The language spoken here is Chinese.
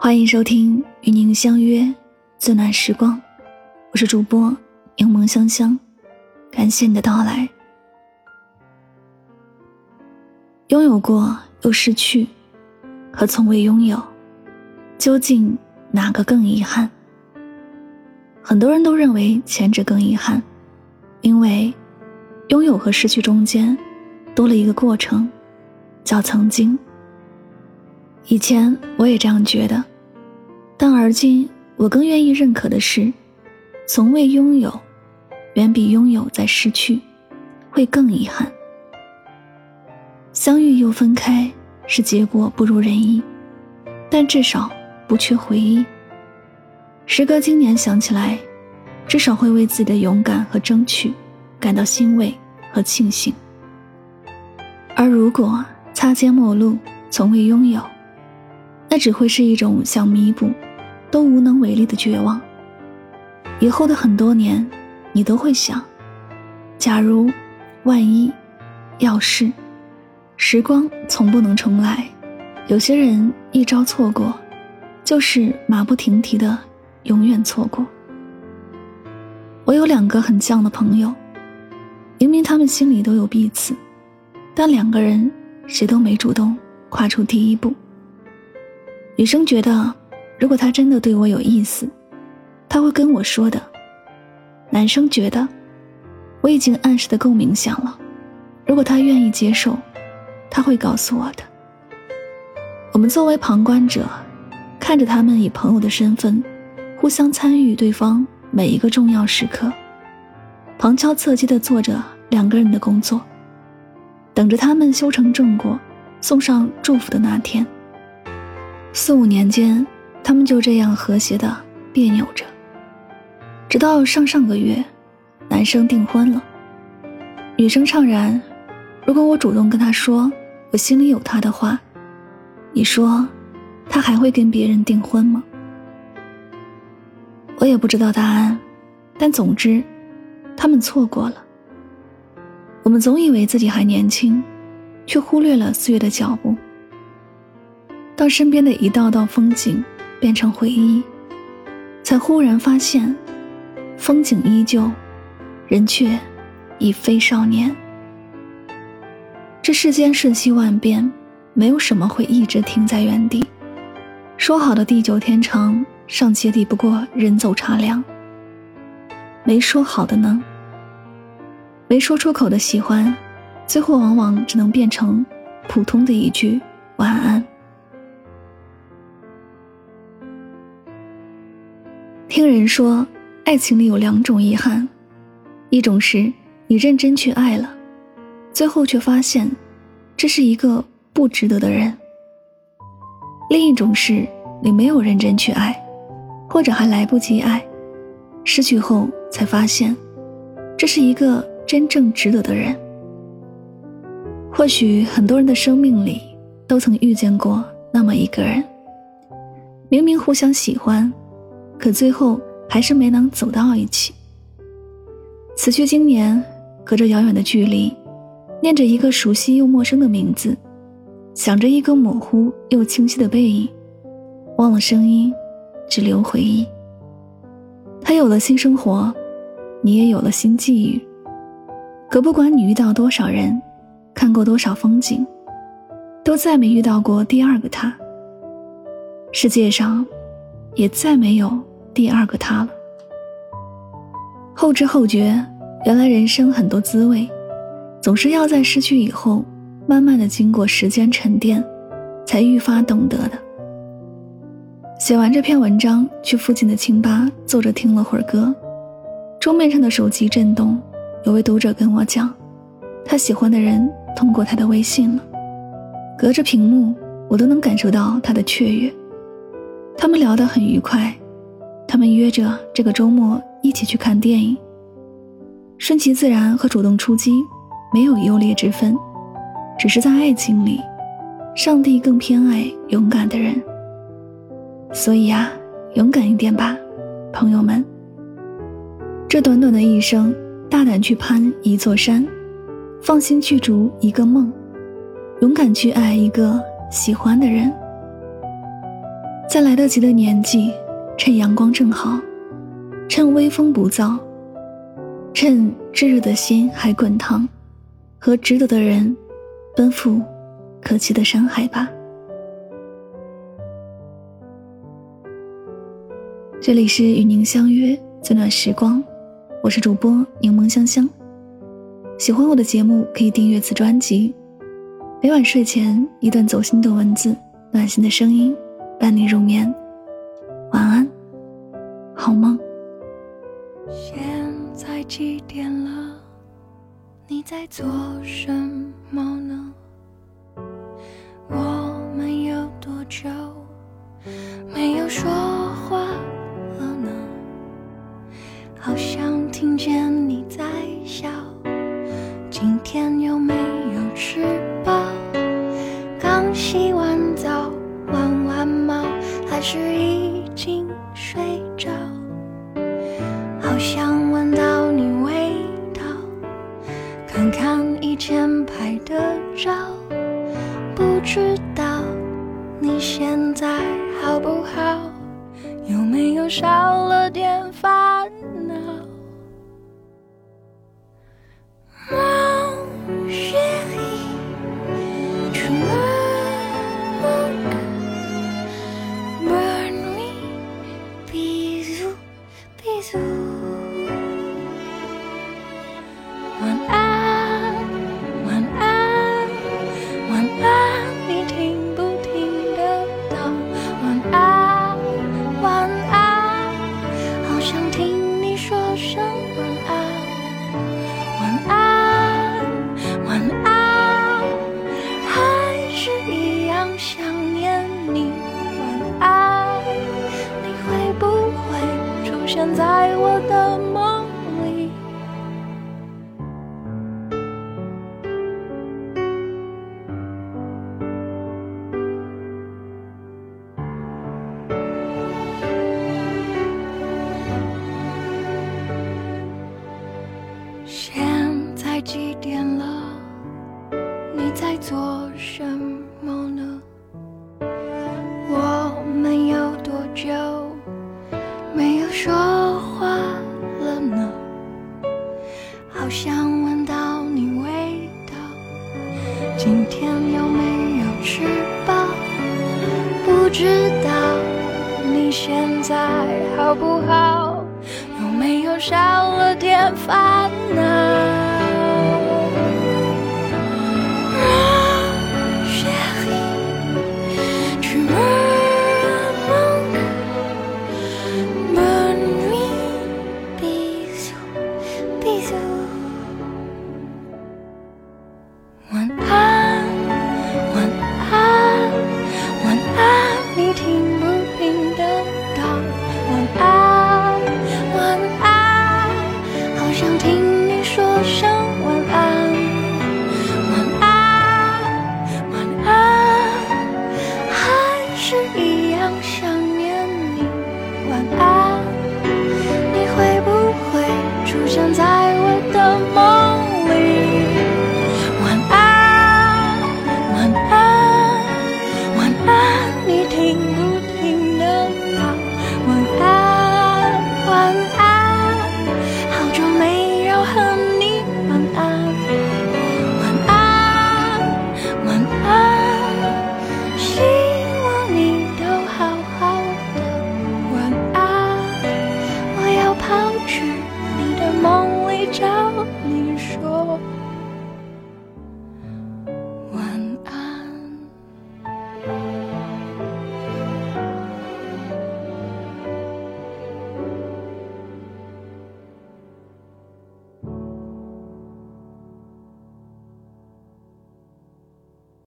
欢迎收听与您相约最暖时光，我是主播柠檬香香，感谢你的到来。拥有过又失去，和从未拥有，究竟哪个更遗憾？很多人都认为前者更遗憾，因为拥有和失去中间多了一个过程，叫曾经。以前我也这样觉得，但而今我更愿意认可的是，从未拥有，远比拥有再失去会更遗憾。相遇又分开，是结果不如人意，但至少不缺回忆。时隔今年想起来，至少会为自己的勇敢和争取感到欣慰和庆幸。而如果擦肩陌路，从未拥有，那只会是一种想弥补，都无能为力的绝望。以后的很多年，你都会想：假如，万一，要是，时光从不能重来。有些人一朝错过，就是马不停蹄的永远错过。我有两个很犟的朋友，明明他们心里都有彼此，但两个人谁都没主动跨出第一步。女生觉得，如果他真的对我有意思，他会跟我说的。男生觉得，我已经暗示的够明显了，如果他愿意接受，他会告诉我的。我们作为旁观者，看着他们以朋友的身份，互相参与对方每一个重要时刻，旁敲侧击的做着两个人的工作，等着他们修成正果，送上祝福的那天。四五年间，他们就这样和谐的别扭着，直到上上个月，男生订婚了。女生怅然：“如果我主动跟他说我心里有他的话，你说，他还会跟别人订婚吗？”我也不知道答案，但总之，他们错过了。我们总以为自己还年轻，却忽略了岁月的脚步。当身边的一道道风景变成回忆，才忽然发现，风景依旧，人却已非少年。这世间瞬息万变，没有什么会一直停在原地。说好的地久天长，尚且抵不过人走茶凉。没说好的呢？没说出口的喜欢，最后往往只能变成普通的一句晚安。听人说，爱情里有两种遗憾，一种是你认真去爱了，最后却发现这是一个不值得的人；另一种是你没有认真去爱，或者还来不及爱，失去后才发现这是一个真正值得的人。或许很多人的生命里都曾遇见过那么一个人，明明互相喜欢。可最后还是没能走到一起。此去经年，隔着遥远的距离，念着一个熟悉又陌生的名字，想着一个模糊又清晰的背影，忘了声音，只留回忆。他有了新生活，你也有了新际遇。可不管你遇到多少人，看过多少风景，都再没遇到过第二个他。世界上，也再没有。第二个他了。后知后觉，原来人生很多滋味，总是要在失去以后，慢慢的经过时间沉淀，才愈发懂得的。写完这篇文章，去附近的清吧坐着听了会儿歌，桌面上的手机震动，有位读者跟我讲，他喜欢的人通过他的微信了，隔着屏幕，我都能感受到他的雀跃，他们聊得很愉快。他们约着这个周末一起去看电影。顺其自然和主动出击没有优劣之分，只是在爱情里，上帝更偏爱勇敢的人。所以啊，勇敢一点吧，朋友们。这短短的一生，大胆去攀一座山，放心去逐一个梦，勇敢去爱一个喜欢的人。在来得及的年纪，趁阳光正好，趁微风不燥，趁炙热的心还滚烫，和值得的人奔赴可期的山海吧。这里是与您相约最暖时光，我是主播柠檬香香。喜欢我的节目，可以订阅此专辑。每晚睡前一段走心的文字，暖心的声音，伴你入眠。现在几点了？你在做什么呢？我们有多久没有说话了呢？好像听见你在笑。今天有没有吃饱？刚洗完澡，玩完猫，还是一不知道你现在好不好？有没有少了点烦在我的梦里，现在几点了？你在做什么呢？今天有没有吃饱？不知道你现在好不好？有没有少了点烦恼？听得到晚安晚安好想听。